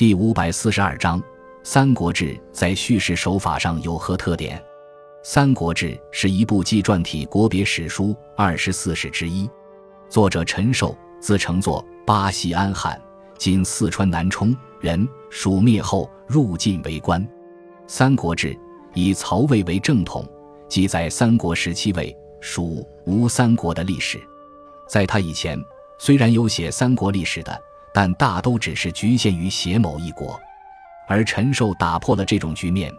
第五百四十二章《三国志》在叙事手法上有何特点？《三国志》是一部纪传体国别史书二十四史之一，作者陈寿，字承作，巴西安汉（今四川南充）人，蜀灭后入晋为官。《三国志》以曹魏为正统，记载三国时期魏、蜀、吴三国的历史。在他以前，虽然有写三国历史的。但大都只是局限于写某一国，而陈寿打破了这种局面，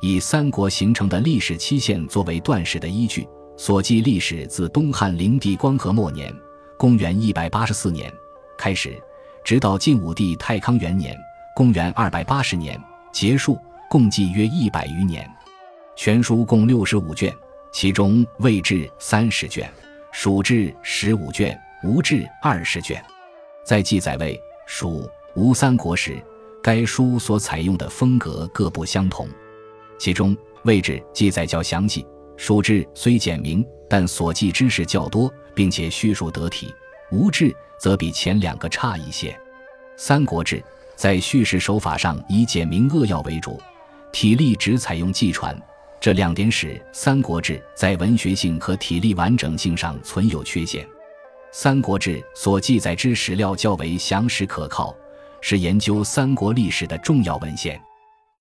以三国形成的历史期限作为断史的依据，所记历史自东汉灵帝光和末年（公元一百八十四年）开始，直到晋武帝太康元年（公元二百八十年）结束，共计约一百余年。全书共六十五卷，其中魏志三十卷，蜀志十五卷，吴志二十卷。在记载魏、蜀、吴三国时，该书所采用的风格各不相同。其中，魏志记载较详细，蜀志虽简明，但所记知识较多，并且叙述得体；吴志则比前两个差一些。三国志在叙事手法上以简明扼要为主，体例只采用纪传，这两点使三国志在文学性和体力完整性上存有缺陷。《三国志》所记载之史料较为详实可靠，是研究三国历史的重要文献。